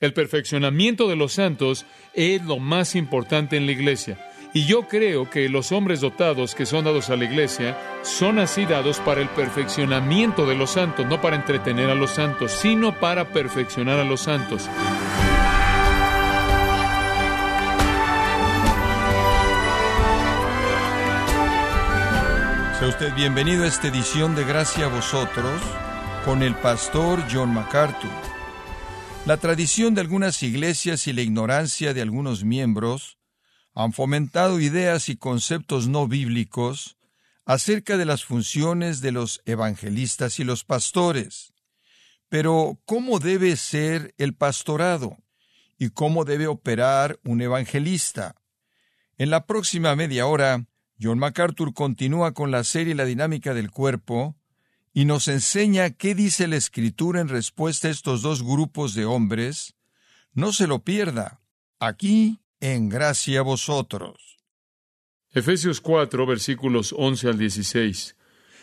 El perfeccionamiento de los santos es lo más importante en la iglesia. Y yo creo que los hombres dotados que son dados a la iglesia son así dados para el perfeccionamiento de los santos, no para entretener a los santos, sino para perfeccionar a los santos. Sea usted bienvenido a esta edición de Gracia a vosotros con el pastor John MacArthur. La tradición de algunas iglesias y la ignorancia de algunos miembros han fomentado ideas y conceptos no bíblicos acerca de las funciones de los evangelistas y los pastores. Pero, ¿cómo debe ser el pastorado? ¿Y cómo debe operar un evangelista? En la próxima media hora, John MacArthur continúa con la serie La dinámica del cuerpo y nos enseña qué dice la Escritura en respuesta a estos dos grupos de hombres. No se lo pierda. Aquí en gracia a vosotros. Efesios 4, versículos 11 al 16.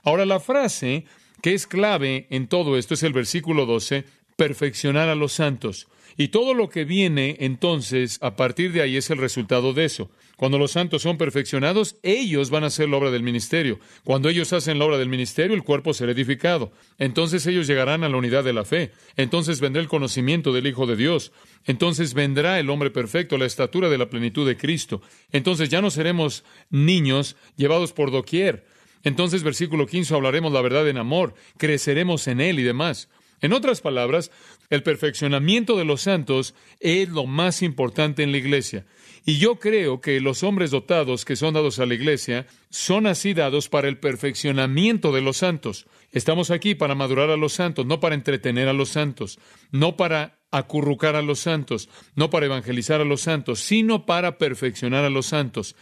Ahora la frase que es clave en todo esto es el versículo 12, perfeccionar a los santos. Y todo lo que viene entonces a partir de ahí es el resultado de eso. Cuando los santos son perfeccionados, ellos van a hacer la obra del ministerio. Cuando ellos hacen la obra del ministerio, el cuerpo será edificado. Entonces ellos llegarán a la unidad de la fe. Entonces vendrá el conocimiento del Hijo de Dios. Entonces vendrá el hombre perfecto, la estatura de la plenitud de Cristo. Entonces ya no seremos niños llevados por doquier. Entonces, versículo 15, hablaremos la verdad en amor, creceremos en Él y demás. En otras palabras, el perfeccionamiento de los santos es lo más importante en la iglesia. Y yo creo que los hombres dotados que son dados a la iglesia son así dados para el perfeccionamiento de los santos. Estamos aquí para madurar a los santos, no para entretener a los santos, no para acurrucar a los santos, no para evangelizar a los santos, sino para perfeccionar a los santos.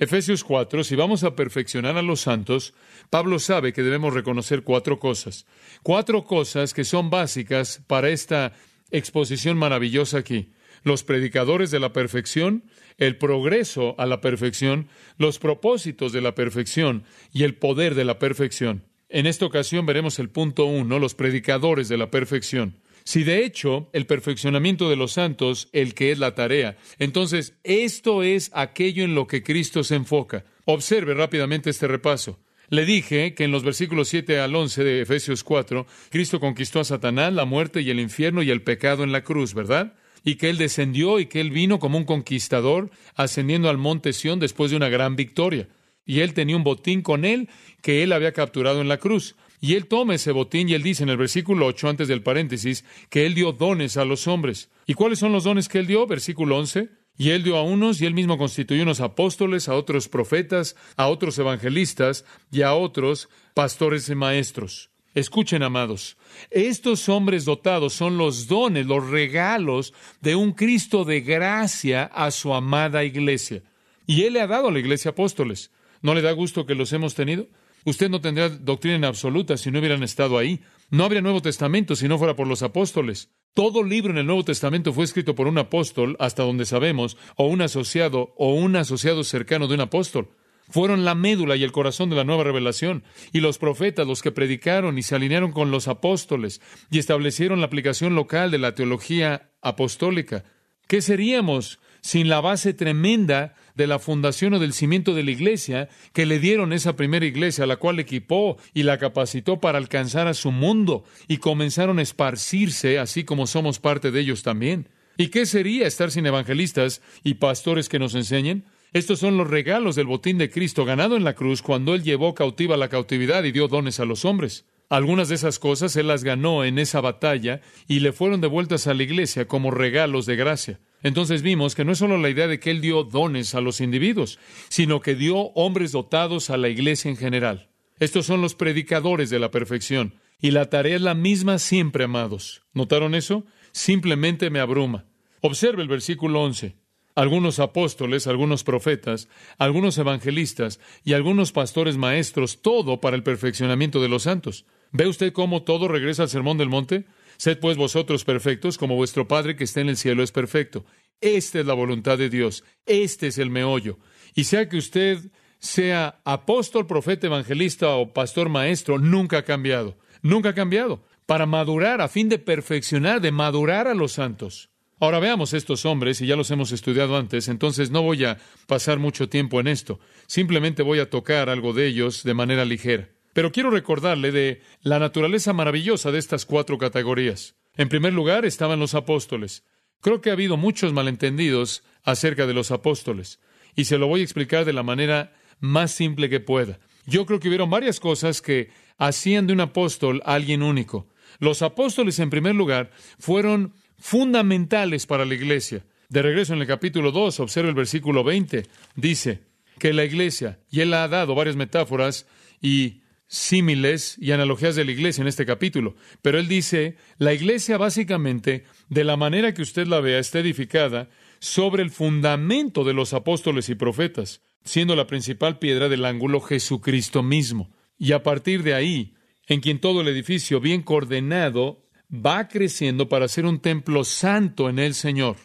Efesios 4, si vamos a perfeccionar a los santos, Pablo sabe que debemos reconocer cuatro cosas. Cuatro cosas que son básicas para esta exposición maravillosa aquí. Los predicadores de la perfección, el progreso a la perfección, los propósitos de la perfección y el poder de la perfección. En esta ocasión veremos el punto uno, los predicadores de la perfección. Si de hecho el perfeccionamiento de los santos, el que es la tarea, entonces esto es aquello en lo que Cristo se enfoca. Observe rápidamente este repaso. Le dije que en los versículos 7 al 11 de Efesios 4, Cristo conquistó a Satanás, la muerte y el infierno y el pecado en la cruz, ¿verdad? Y que Él descendió y que Él vino como un conquistador, ascendiendo al monte Sión después de una gran victoria. Y Él tenía un botín con Él que Él había capturado en la cruz. Y él toma ese botín y él dice en el versículo 8, antes del paréntesis, que él dio dones a los hombres. ¿Y cuáles son los dones que él dio? Versículo 11. Y él dio a unos y él mismo constituyó unos apóstoles, a otros profetas, a otros evangelistas y a otros pastores y maestros. Escuchen, amados, estos hombres dotados son los dones, los regalos de un Cristo de gracia a su amada iglesia. Y Él le ha dado a la iglesia apóstoles. ¿No le da gusto que los hemos tenido? Usted no tendría doctrina absoluta si no hubieran estado ahí. No habría Nuevo Testamento si no fuera por los apóstoles. Todo libro en el Nuevo Testamento fue escrito por un apóstol, hasta donde sabemos, o un asociado, o un asociado cercano de un apóstol. Fueron la médula y el corazón de la nueva revelación, y los profetas los que predicaron y se alinearon con los apóstoles y establecieron la aplicación local de la teología apostólica. ¿Qué seríamos sin la base tremenda de la fundación o del cimiento de la iglesia que le dieron esa primera iglesia, la cual equipó y la capacitó para alcanzar a su mundo y comenzaron a esparcirse, así como somos parte de ellos también. ¿Y qué sería estar sin evangelistas y pastores que nos enseñen? Estos son los regalos del botín de Cristo ganado en la cruz cuando Él llevó cautiva la cautividad y dio dones a los hombres. Algunas de esas cosas Él las ganó en esa batalla y le fueron devueltas a la iglesia como regalos de gracia. Entonces vimos que no es solo la idea de que Él dio dones a los individuos, sino que dio hombres dotados a la iglesia en general. Estos son los predicadores de la perfección. Y la tarea es la misma siempre, amados. ¿Notaron eso? Simplemente me abruma. Observe el versículo 11. Algunos apóstoles, algunos profetas, algunos evangelistas y algunos pastores maestros, todo para el perfeccionamiento de los santos. ¿Ve usted cómo todo regresa al Sermón del Monte? Sed pues vosotros perfectos como vuestro Padre que está en el cielo es perfecto. Esta es la voluntad de Dios. Este es el meollo. Y sea que usted sea apóstol, profeta, evangelista o pastor maestro, nunca ha cambiado. Nunca ha cambiado. Para madurar, a fin de perfeccionar, de madurar a los santos. Ahora veamos estos hombres, y ya los hemos estudiado antes, entonces no voy a pasar mucho tiempo en esto. Simplemente voy a tocar algo de ellos de manera ligera. Pero quiero recordarle de la naturaleza maravillosa de estas cuatro categorías. En primer lugar estaban los apóstoles. Creo que ha habido muchos malentendidos acerca de los apóstoles, y se lo voy a explicar de la manera más simple que pueda. Yo creo que hubieron varias cosas que hacían de un apóstol a alguien único. Los apóstoles, en primer lugar, fueron fundamentales para la iglesia. De regreso en el capítulo 2, observa el versículo 20, dice que la iglesia, y él ha dado varias metáforas y símiles y analogías de la iglesia en este capítulo, pero él dice, la iglesia básicamente, de la manera que usted la vea, está edificada sobre el fundamento de los apóstoles y profetas, siendo la principal piedra del ángulo Jesucristo mismo. Y a partir de ahí, en quien todo el edificio bien coordenado va creciendo para ser un templo santo en el Señor.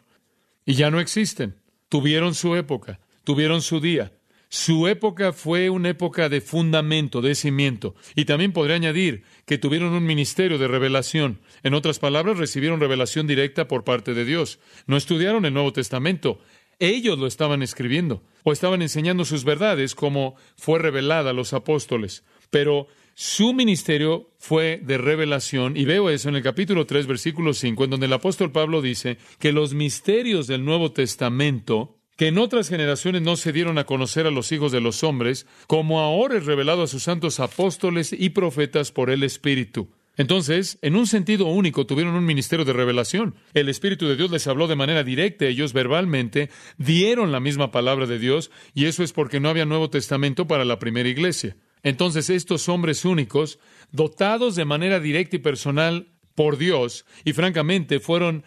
Y ya no existen. Tuvieron su época, tuvieron su día. Su época fue una época de fundamento, de cimiento. Y también podría añadir que tuvieron un ministerio de revelación. En otras palabras, recibieron revelación directa por parte de Dios. No estudiaron el Nuevo Testamento. Ellos lo estaban escribiendo o estaban enseñando sus verdades como fue revelada a los apóstoles. Pero su ministerio fue de revelación, y veo eso en el capítulo 3, versículo 5, en donde el apóstol Pablo dice que los misterios del Nuevo Testamento, que en otras generaciones no se dieron a conocer a los hijos de los hombres, como ahora es revelado a sus santos apóstoles y profetas por el Espíritu. Entonces, en un sentido único, tuvieron un ministerio de revelación. El Espíritu de Dios les habló de manera directa, ellos verbalmente dieron la misma palabra de Dios, y eso es porque no había Nuevo Testamento para la primera iglesia. Entonces estos hombres únicos, dotados de manera directa y personal por Dios, y francamente fueron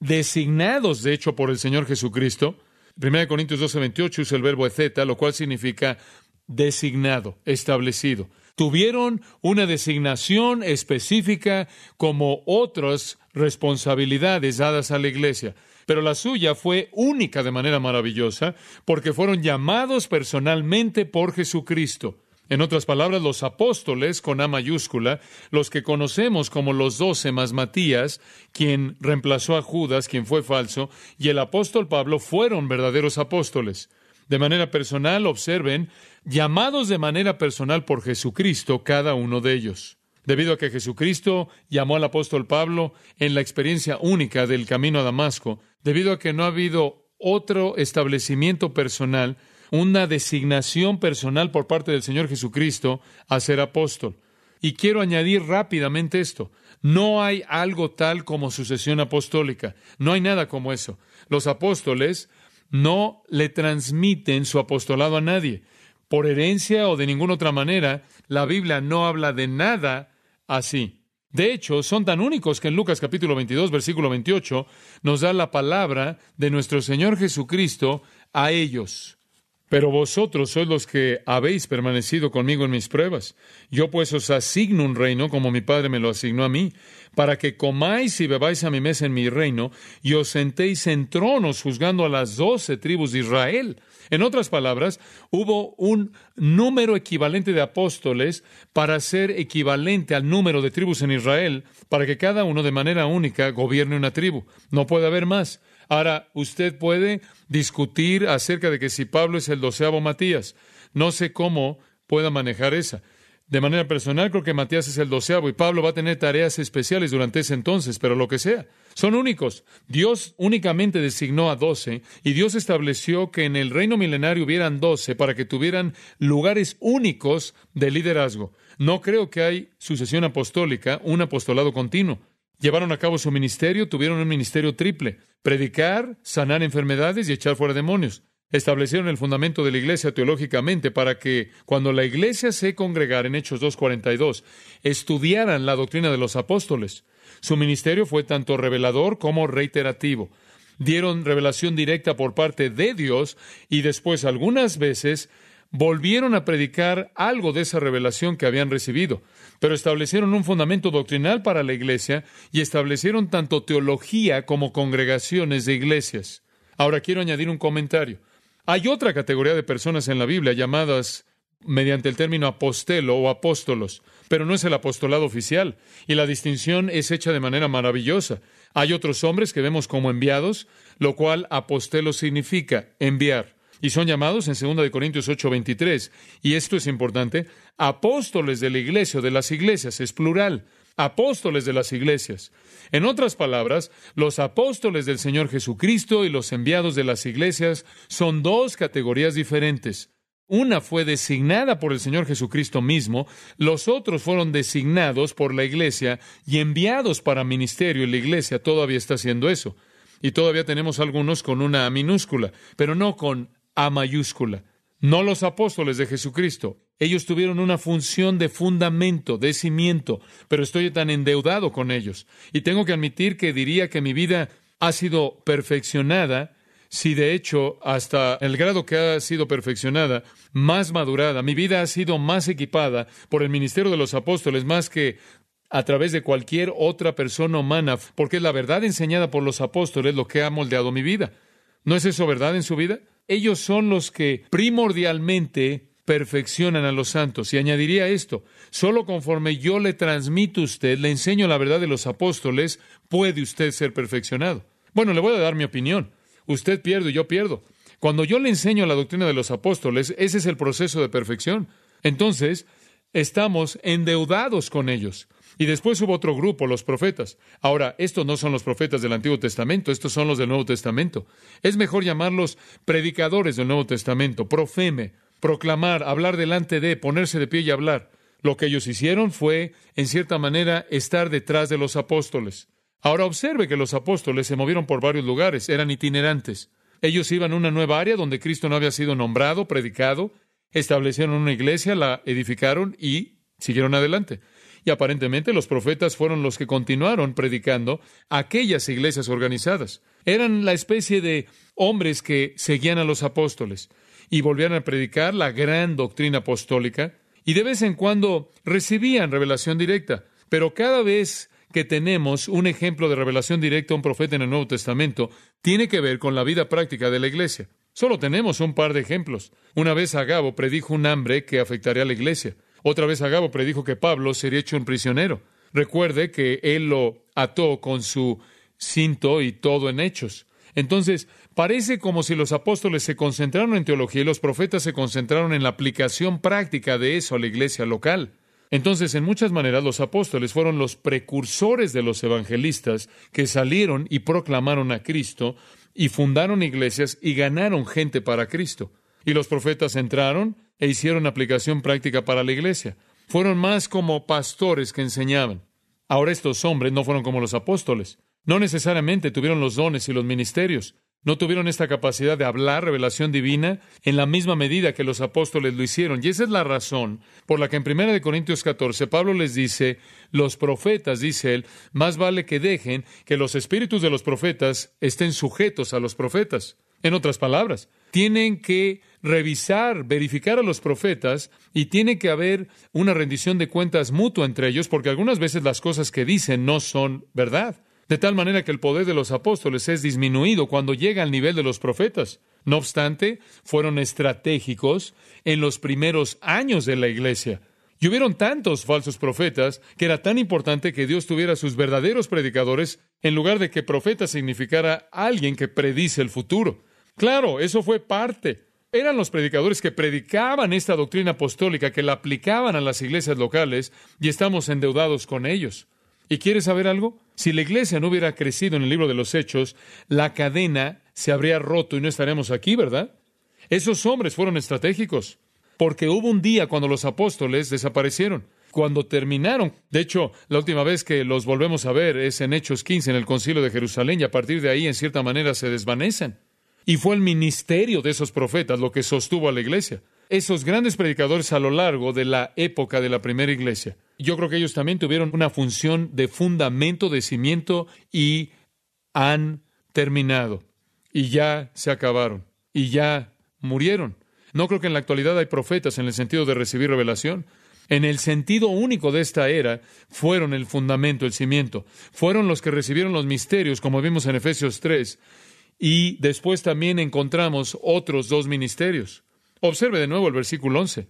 designados, de hecho, por el Señor Jesucristo, 1 Corintios 12, 28 usa el verbo etceta, lo cual significa designado, establecido. Tuvieron una designación específica como otras responsabilidades dadas a la iglesia pero la suya fue única de manera maravillosa, porque fueron llamados personalmente por Jesucristo. En otras palabras, los apóstoles, con A mayúscula, los que conocemos como los doce más Matías, quien reemplazó a Judas, quien fue falso, y el apóstol Pablo fueron verdaderos apóstoles. De manera personal, observen, llamados de manera personal por Jesucristo, cada uno de ellos. Debido a que Jesucristo llamó al apóstol Pablo en la experiencia única del camino a Damasco, debido a que no ha habido otro establecimiento personal, una designación personal por parte del Señor Jesucristo a ser apóstol. Y quiero añadir rápidamente esto. No hay algo tal como sucesión apostólica. No hay nada como eso. Los apóstoles no le transmiten su apostolado a nadie. Por herencia o de ninguna otra manera, la Biblia no habla de nada así. De hecho, son tan únicos que en Lucas capítulo 22, versículo 28, nos da la palabra de nuestro Señor Jesucristo a ellos. Pero vosotros sois los que habéis permanecido conmigo en mis pruebas. Yo pues os asigno un reino como mi Padre me lo asignó a mí, para que comáis y bebáis a mi mesa en mi reino, y os sentéis en tronos juzgando a las doce tribus de Israel. En otras palabras, hubo un número equivalente de apóstoles para ser equivalente al número de tribus en Israel, para que cada uno de manera única gobierne una tribu. No puede haber más. Ahora, usted puede discutir acerca de que si Pablo es el doceavo Matías. No sé cómo pueda manejar esa. De manera personal, creo que Matías es el doceavo y Pablo va a tener tareas especiales durante ese entonces, pero lo que sea. Son únicos. Dios únicamente designó a doce y Dios estableció que en el reino milenario hubieran doce para que tuvieran lugares únicos de liderazgo. No creo que hay sucesión apostólica, un apostolado continuo. Llevaron a cabo su ministerio, tuvieron un ministerio triple, predicar, sanar enfermedades y echar fuera demonios. Establecieron el fundamento de la iglesia teológicamente para que cuando la iglesia se congregara en Hechos 2.42, estudiaran la doctrina de los apóstoles. Su ministerio fue tanto revelador como reiterativo. Dieron revelación directa por parte de Dios y después algunas veces volvieron a predicar algo de esa revelación que habían recibido, pero establecieron un fundamento doctrinal para la iglesia y establecieron tanto teología como congregaciones de iglesias. Ahora quiero añadir un comentario. Hay otra categoría de personas en la Biblia llamadas mediante el término apostelo o apóstolos, pero no es el apostolado oficial, y la distinción es hecha de manera maravillosa. Hay otros hombres que vemos como enviados, lo cual apostelo significa enviar. Y son llamados en 2 de Corintios 8:23, y esto es importante, apóstoles de la iglesia o de las iglesias, es plural, apóstoles de las iglesias. En otras palabras, los apóstoles del Señor Jesucristo y los enviados de las iglesias son dos categorías diferentes. Una fue designada por el Señor Jesucristo mismo, los otros fueron designados por la iglesia y enviados para ministerio, y la iglesia todavía está haciendo eso. Y todavía tenemos algunos con una minúscula, pero no con A mayúscula. No los apóstoles de Jesucristo. Ellos tuvieron una función de fundamento, de cimiento, pero estoy tan endeudado con ellos. Y tengo que admitir que diría que mi vida ha sido perfeccionada si de hecho, hasta el grado que ha sido perfeccionada, más madurada, mi vida ha sido más equipada por el ministerio de los apóstoles, más que a través de cualquier otra persona humana, porque es la verdad enseñada por los apóstoles lo que ha moldeado mi vida. ¿No es eso verdad en su vida? Ellos son los que primordialmente perfeccionan a los santos. Y añadiría esto, solo conforme yo le transmito a usted, le enseño la verdad de los apóstoles, puede usted ser perfeccionado. Bueno, le voy a dar mi opinión. Usted pierde y yo pierdo. Cuando yo le enseño la doctrina de los apóstoles, ese es el proceso de perfección. Entonces, estamos endeudados con ellos. Y después hubo otro grupo, los profetas. Ahora, estos no son los profetas del Antiguo Testamento, estos son los del Nuevo Testamento. Es mejor llamarlos predicadores del Nuevo Testamento, profeme, proclamar, hablar delante de, ponerse de pie y hablar. Lo que ellos hicieron fue, en cierta manera, estar detrás de los apóstoles. Ahora observe que los apóstoles se movieron por varios lugares, eran itinerantes. Ellos iban a una nueva área donde Cristo no había sido nombrado, predicado, establecieron una iglesia, la edificaron y siguieron adelante. Y aparentemente los profetas fueron los que continuaron predicando aquellas iglesias organizadas. Eran la especie de hombres que seguían a los apóstoles y volvían a predicar la gran doctrina apostólica y de vez en cuando recibían revelación directa. Pero cada vez que tenemos un ejemplo de revelación directa a un profeta en el Nuevo Testamento tiene que ver con la vida práctica de la iglesia. Solo tenemos un par de ejemplos. Una vez Agabo predijo un hambre que afectaría a la iglesia. Otra vez Agabo predijo que Pablo sería hecho un prisionero. Recuerde que él lo ató con su cinto y todo en hechos. Entonces, parece como si los apóstoles se concentraron en teología y los profetas se concentraron en la aplicación práctica de eso a la iglesia local. Entonces, en muchas maneras, los apóstoles fueron los precursores de los evangelistas que salieron y proclamaron a Cristo y fundaron iglesias y ganaron gente para Cristo. Y los profetas entraron e hicieron aplicación práctica para la iglesia. Fueron más como pastores que enseñaban. Ahora estos hombres no fueron como los apóstoles. No necesariamente tuvieron los dones y los ministerios, no tuvieron esta capacidad de hablar revelación divina en la misma medida que los apóstoles lo hicieron. Y esa es la razón por la que en 1 Corintios 14 Pablo les dice, los profetas, dice él, más vale que dejen que los espíritus de los profetas estén sujetos a los profetas. En otras palabras, tienen que revisar, verificar a los profetas y tiene que haber una rendición de cuentas mutua entre ellos porque algunas veces las cosas que dicen no son verdad de tal manera que el poder de los apóstoles es disminuido cuando llega al nivel de los profetas. No obstante, fueron estratégicos en los primeros años de la iglesia. Y hubieron tantos falsos profetas que era tan importante que Dios tuviera sus verdaderos predicadores en lugar de que profeta significara alguien que predice el futuro. Claro, eso fue parte. Eran los predicadores que predicaban esta doctrina apostólica, que la aplicaban a las iglesias locales, y estamos endeudados con ellos. ¿Y quieres saber algo? Si la iglesia no hubiera crecido en el libro de los Hechos, la cadena se habría roto y no estaríamos aquí, ¿verdad? Esos hombres fueron estratégicos, porque hubo un día cuando los apóstoles desaparecieron, cuando terminaron. De hecho, la última vez que los volvemos a ver es en Hechos 15, en el concilio de Jerusalén, y a partir de ahí, en cierta manera, se desvanecen. Y fue el ministerio de esos profetas lo que sostuvo a la iglesia. Esos grandes predicadores a lo largo de la época de la primera iglesia yo creo que ellos también tuvieron una función de fundamento, de cimiento y han terminado. Y ya se acabaron. Y ya murieron. No creo que en la actualidad hay profetas en el sentido de recibir revelación. En el sentido único de esta era, fueron el fundamento, el cimiento. Fueron los que recibieron los misterios, como vimos en Efesios 3. Y después también encontramos otros dos ministerios. Observe de nuevo el versículo 11.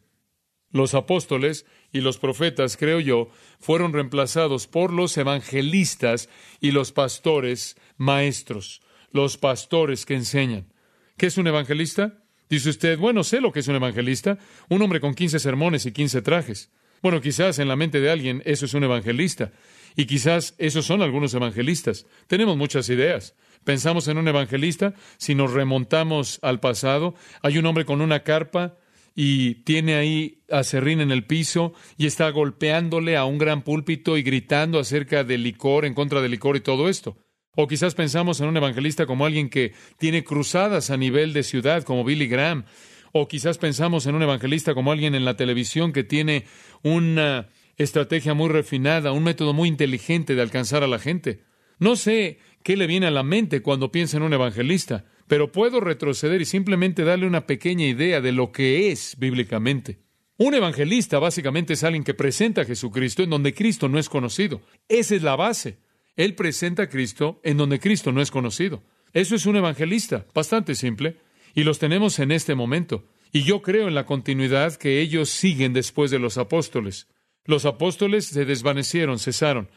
Los apóstoles y los profetas, creo yo, fueron reemplazados por los evangelistas y los pastores maestros, los pastores que enseñan. ¿Qué es un evangelista? Dice usted, bueno, sé lo que es un evangelista, un hombre con quince sermones y quince trajes. Bueno, quizás en la mente de alguien eso es un evangelista, y quizás esos son algunos evangelistas. Tenemos muchas ideas. Pensamos en un evangelista, si nos remontamos al pasado, hay un hombre con una carpa y tiene ahí a Serrín en el piso y está golpeándole a un gran púlpito y gritando acerca del licor, en contra del licor y todo esto. O quizás pensamos en un evangelista como alguien que tiene cruzadas a nivel de ciudad, como Billy Graham. O quizás pensamos en un evangelista como alguien en la televisión que tiene una estrategia muy refinada, un método muy inteligente de alcanzar a la gente. No sé qué le viene a la mente cuando piensa en un evangelista, pero puedo retroceder y simplemente darle una pequeña idea de lo que es bíblicamente. Un evangelista básicamente es alguien que presenta a Jesucristo en donde Cristo no es conocido. Esa es la base. Él presenta a Cristo en donde Cristo no es conocido. Eso es un evangelista, bastante simple, y los tenemos en este momento. Y yo creo en la continuidad que ellos siguen después de los apóstoles. Los apóstoles se desvanecieron, cesaron.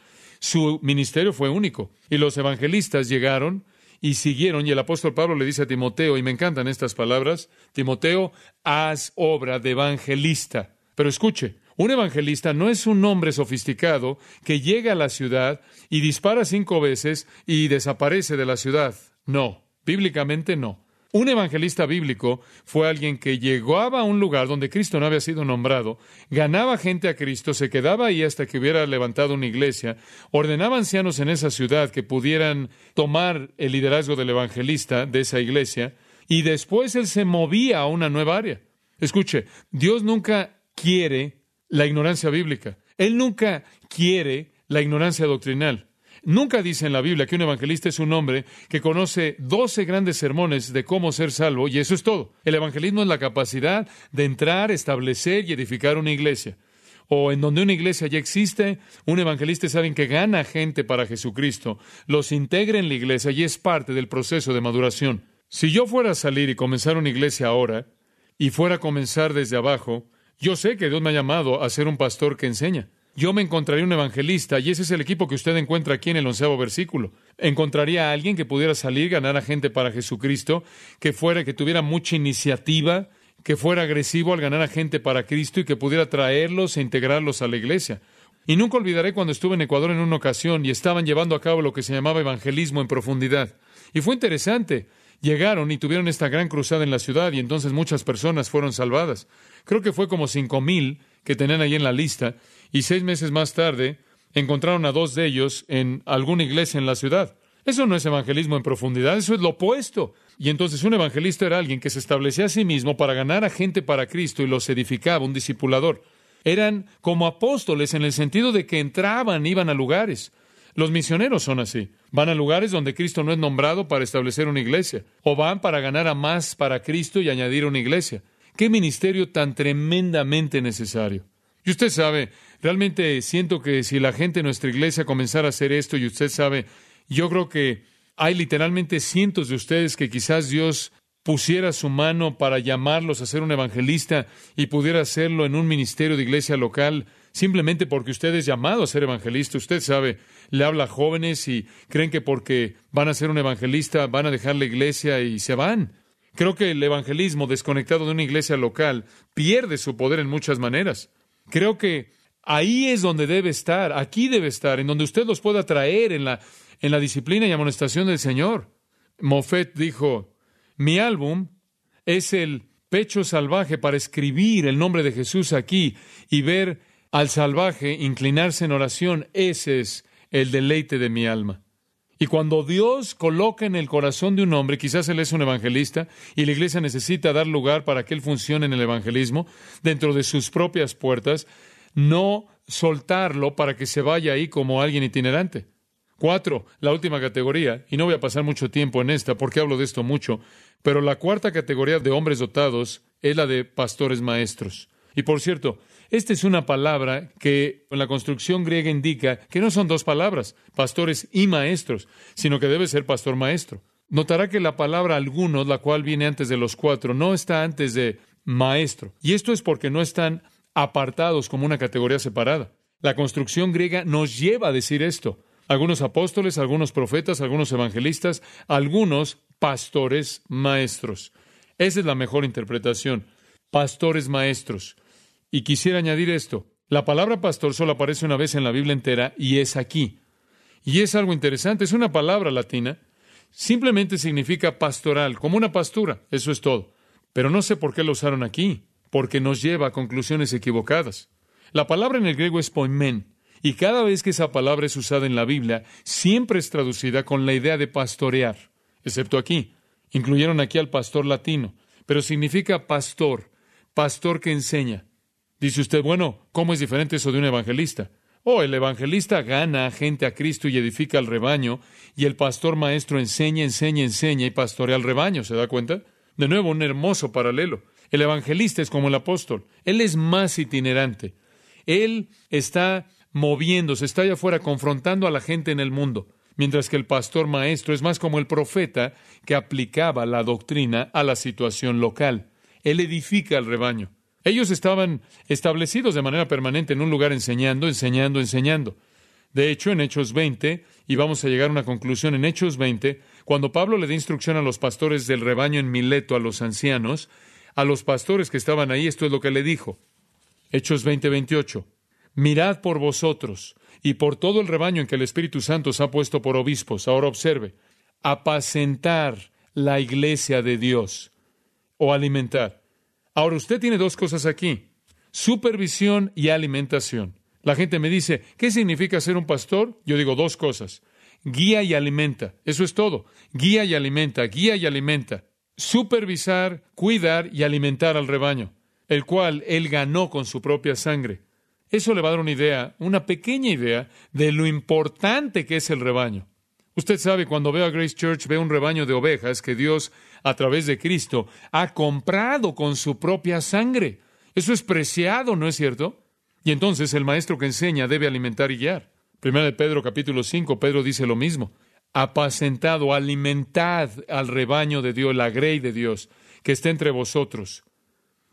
Su ministerio fue único. Y los evangelistas llegaron y siguieron. Y el apóstol Pablo le dice a Timoteo, y me encantan estas palabras, Timoteo, haz obra de evangelista. Pero escuche, un evangelista no es un hombre sofisticado que llega a la ciudad y dispara cinco veces y desaparece de la ciudad. No, bíblicamente no. Un evangelista bíblico fue alguien que llegaba a un lugar donde Cristo no había sido nombrado, ganaba gente a Cristo, se quedaba ahí hasta que hubiera levantado una iglesia, ordenaba ancianos en esa ciudad que pudieran tomar el liderazgo del evangelista de esa iglesia, y después él se movía a una nueva área. Escuche, Dios nunca quiere la ignorancia bíblica. Él nunca quiere la ignorancia doctrinal. Nunca dice en la Biblia que un evangelista es un hombre que conoce doce grandes sermones de cómo ser salvo, y eso es todo. El evangelismo es la capacidad de entrar, establecer y edificar una iglesia. O en donde una iglesia ya existe, un evangelista es alguien que gana gente para Jesucristo, los integra en la iglesia y es parte del proceso de maduración. Si yo fuera a salir y comenzar una iglesia ahora, y fuera a comenzar desde abajo, yo sé que Dios me ha llamado a ser un pastor que enseña yo me encontraría un evangelista, y ese es el equipo que usted encuentra aquí en el onceavo versículo. Encontraría a alguien que pudiera salir, ganar a gente para Jesucristo, que fuera, que tuviera mucha iniciativa, que fuera agresivo al ganar a gente para Cristo y que pudiera traerlos e integrarlos a la iglesia. Y nunca olvidaré cuando estuve en Ecuador en una ocasión y estaban llevando a cabo lo que se llamaba evangelismo en profundidad. Y fue interesante. Llegaron y tuvieron esta gran cruzada en la ciudad y entonces muchas personas fueron salvadas. Creo que fue como cinco mil que tenían ahí en la lista y seis meses más tarde encontraron a dos de ellos en alguna iglesia en la ciudad. Eso no es evangelismo en profundidad, eso es lo opuesto. Y entonces un evangelista era alguien que se establecía a sí mismo para ganar a gente para Cristo y los edificaba, un discipulador. Eran como apóstoles en el sentido de que entraban, iban a lugares. Los misioneros son así. Van a lugares donde Cristo no es nombrado para establecer una iglesia. O van para ganar a más para Cristo y añadir una iglesia. Qué ministerio tan tremendamente necesario. Y usted sabe, realmente siento que si la gente de nuestra iglesia comenzara a hacer esto, y usted sabe, yo creo que hay literalmente cientos de ustedes que quizás Dios pusiera su mano para llamarlos a ser un evangelista y pudiera hacerlo en un ministerio de iglesia local, simplemente porque usted es llamado a ser evangelista. Usted sabe, le habla a jóvenes y creen que porque van a ser un evangelista van a dejar la iglesia y se van. Creo que el evangelismo desconectado de una iglesia local pierde su poder en muchas maneras. Creo que ahí es donde debe estar, aquí debe estar, en donde usted los pueda traer en la, en la disciplina y amonestación del Señor. Moffett dijo, mi álbum es el pecho salvaje para escribir el nombre de Jesús aquí y ver al salvaje inclinarse en oración. Ese es el deleite de mi alma. Y cuando Dios coloca en el corazón de un hombre, quizás él es un evangelista, y la iglesia necesita dar lugar para que él funcione en el evangelismo dentro de sus propias puertas, no soltarlo para que se vaya ahí como alguien itinerante. Cuatro, la última categoría, y no voy a pasar mucho tiempo en esta porque hablo de esto mucho, pero la cuarta categoría de hombres dotados es la de pastores maestros. Y por cierto, esta es una palabra que en la construcción griega indica que no son dos palabras, pastores y maestros, sino que debe ser pastor maestro. Notará que la palabra algunos, la cual viene antes de los cuatro, no está antes de maestro. Y esto es porque no están apartados como una categoría separada. La construcción griega nos lleva a decir esto. Algunos apóstoles, algunos profetas, algunos evangelistas, algunos pastores maestros. Esa es la mejor interpretación. Pastores maestros. Y quisiera añadir esto. La palabra pastor solo aparece una vez en la Biblia entera y es aquí. Y es algo interesante, es una palabra latina. Simplemente significa pastoral, como una pastura, eso es todo. Pero no sé por qué lo usaron aquí, porque nos lleva a conclusiones equivocadas. La palabra en el griego es poimen, y cada vez que esa palabra es usada en la Biblia, siempre es traducida con la idea de pastorear, excepto aquí. Incluyeron aquí al pastor latino, pero significa pastor, pastor que enseña. Dice usted, bueno, ¿cómo es diferente eso de un evangelista? Oh, el evangelista gana gente a Cristo y edifica al rebaño, y el pastor maestro enseña, enseña, enseña y pastorea al rebaño, ¿se da cuenta? De nuevo, un hermoso paralelo. El evangelista es como el apóstol, él es más itinerante. Él está moviéndose, está allá afuera confrontando a la gente en el mundo, mientras que el pastor maestro es más como el profeta que aplicaba la doctrina a la situación local. Él edifica al rebaño. Ellos estaban establecidos de manera permanente en un lugar enseñando, enseñando, enseñando. De hecho, en Hechos 20, y vamos a llegar a una conclusión en Hechos 20, cuando Pablo le da instrucción a los pastores del rebaño en Mileto, a los ancianos, a los pastores que estaban ahí, esto es lo que le dijo. Hechos 20, 28. Mirad por vosotros y por todo el rebaño en que el Espíritu Santo os ha puesto por obispos. Ahora observe, apacentar la iglesia de Dios o alimentar. Ahora usted tiene dos cosas aquí, supervisión y alimentación. La gente me dice, ¿qué significa ser un pastor? Yo digo dos cosas, guía y alimenta, eso es todo, guía y alimenta, guía y alimenta, supervisar, cuidar y alimentar al rebaño, el cual él ganó con su propia sangre. Eso le va a dar una idea, una pequeña idea de lo importante que es el rebaño. Usted sabe, cuando veo a Grace Church, veo un rebaño de ovejas que Dios, a través de Cristo, ha comprado con su propia sangre. Eso es preciado, ¿no es cierto? Y entonces el maestro que enseña debe alimentar y guiar. Primera de Pedro capítulo 5, Pedro dice lo mismo. Apacentado, alimentad al rebaño de Dios, la grey de Dios, que está entre vosotros.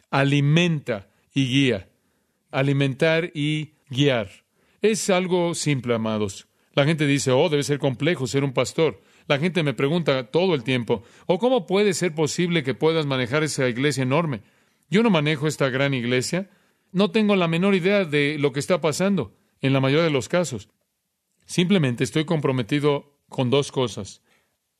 Alimenta y guía. Alimentar y guiar. Es algo simple, amados. La gente dice, oh, debe ser complejo ser un pastor. La gente me pregunta todo el tiempo, ¿o oh, cómo puede ser posible que puedas manejar esa iglesia enorme? Yo no manejo esta gran iglesia. No tengo la menor idea de lo que está pasando en la mayoría de los casos. Simplemente estoy comprometido con dos cosas.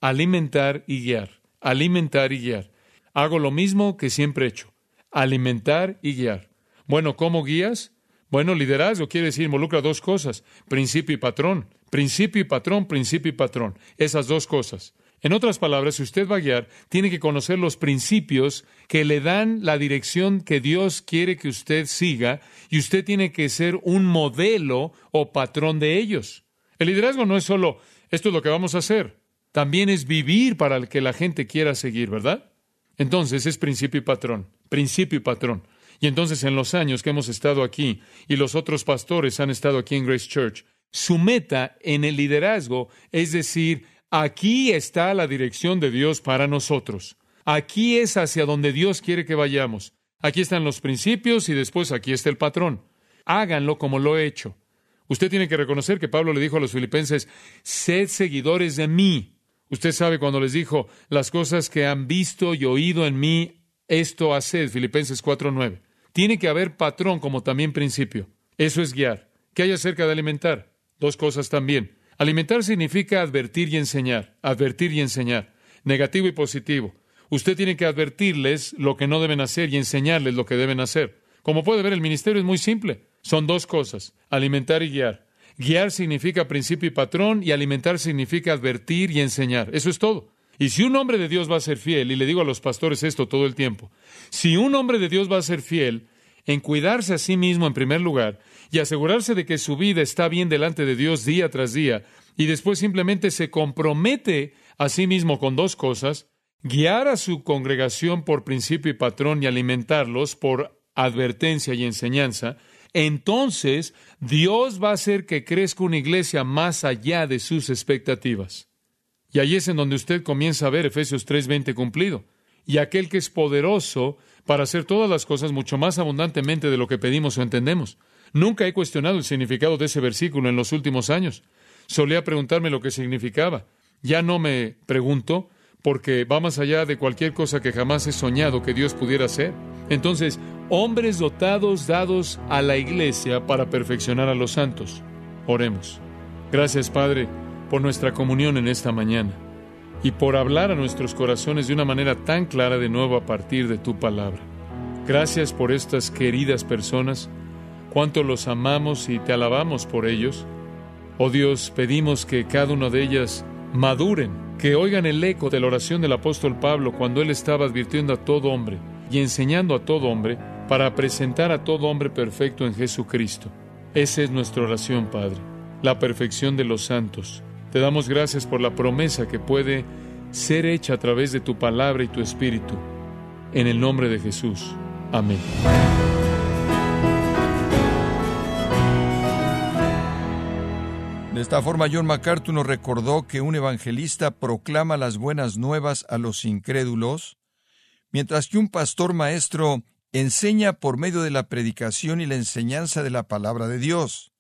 Alimentar y guiar. Alimentar y guiar. Hago lo mismo que siempre he hecho. Alimentar y guiar. Bueno, ¿cómo guías? Bueno, liderazgo quiere decir involucra dos cosas, principio y patrón. Principio y patrón, principio y patrón. Esas dos cosas. En otras palabras, si usted va a guiar, tiene que conocer los principios que le dan la dirección que Dios quiere que usted siga y usted tiene que ser un modelo o patrón de ellos. El liderazgo no es solo esto es lo que vamos a hacer, también es vivir para el que la gente quiera seguir, ¿verdad? Entonces es principio y patrón, principio y patrón. Y entonces en los años que hemos estado aquí y los otros pastores han estado aquí en Grace Church, su meta en el liderazgo es decir, aquí está la dirección de Dios para nosotros. Aquí es hacia donde Dios quiere que vayamos. Aquí están los principios y después aquí está el patrón. Háganlo como lo he hecho. Usted tiene que reconocer que Pablo le dijo a los filipenses, sed seguidores de mí. Usted sabe cuando les dijo, las cosas que han visto y oído en mí, esto haced, Filipenses 4.9. Tiene que haber patrón como también principio. Eso es guiar. ¿Qué hay acerca de alimentar? Dos cosas también. Alimentar significa advertir y enseñar, advertir y enseñar, negativo y positivo. Usted tiene que advertirles lo que no deben hacer y enseñarles lo que deben hacer. Como puede ver, el ministerio es muy simple. Son dos cosas, alimentar y guiar. Guiar significa principio y patrón y alimentar significa advertir y enseñar. Eso es todo. Y si un hombre de Dios va a ser fiel, y le digo a los pastores esto todo el tiempo, si un hombre de Dios va a ser fiel en cuidarse a sí mismo en primer lugar y asegurarse de que su vida está bien delante de Dios día tras día, y después simplemente se compromete a sí mismo con dos cosas, guiar a su congregación por principio y patrón y alimentarlos por advertencia y enseñanza, entonces Dios va a hacer que crezca una iglesia más allá de sus expectativas. Y ahí es en donde usted comienza a ver Efesios 3:20 cumplido. y aquel que es poderoso para hacer todas las cosas mucho más abundantemente de lo que pedimos o entendemos. Nunca he cuestionado el significado de ese versículo en los últimos años. Solía preguntarme lo que significaba. Ya no me pregunto porque va más allá de cualquier cosa que jamás he soñado que Dios pudiera hacer. Entonces, hombres dotados dados a la iglesia para perfeccionar a los santos. Oremos. Gracias, Padre, por nuestra comunión en esta mañana y por hablar a nuestros corazones de una manera tan clara de nuevo a partir de tu palabra. Gracias por estas queridas personas, cuánto los amamos y te alabamos por ellos. Oh Dios, pedimos que cada una de ellas maduren, que oigan el eco de la oración del apóstol Pablo cuando él estaba advirtiendo a todo hombre y enseñando a todo hombre para presentar a todo hombre perfecto en Jesucristo. Esa es nuestra oración, Padre, la perfección de los santos te damos gracias por la promesa que puede ser hecha a través de tu palabra y tu espíritu. En el nombre de Jesús. Amén. De esta forma, John MacArthur nos recordó que un evangelista proclama las buenas nuevas a los incrédulos, mientras que un pastor maestro enseña por medio de la predicación y la enseñanza de la palabra de Dios.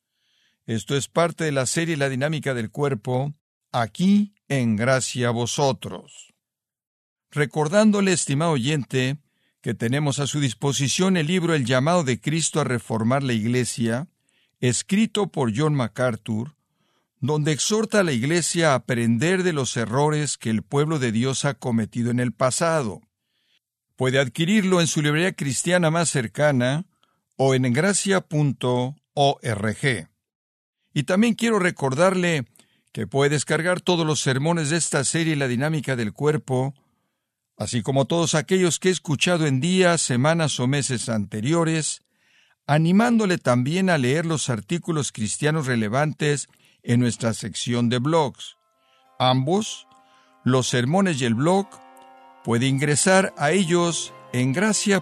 Esto es parte de la serie La dinámica del cuerpo, aquí en gracia a vosotros. Recordándole, estimado oyente, que tenemos a su disposición el libro El llamado de Cristo a reformar la Iglesia, escrito por John MacArthur, donde exhorta a la Iglesia a aprender de los errores que el pueblo de Dios ha cometido en el pasado. Puede adquirirlo en su librería cristiana más cercana o en gracia.org. Y también quiero recordarle que puede descargar todos los sermones de esta serie La dinámica del cuerpo, así como todos aquellos que he escuchado en días, semanas o meses anteriores, animándole también a leer los artículos cristianos relevantes en nuestra sección de blogs. Ambos, los sermones y el blog, puede ingresar a ellos en gracia.org.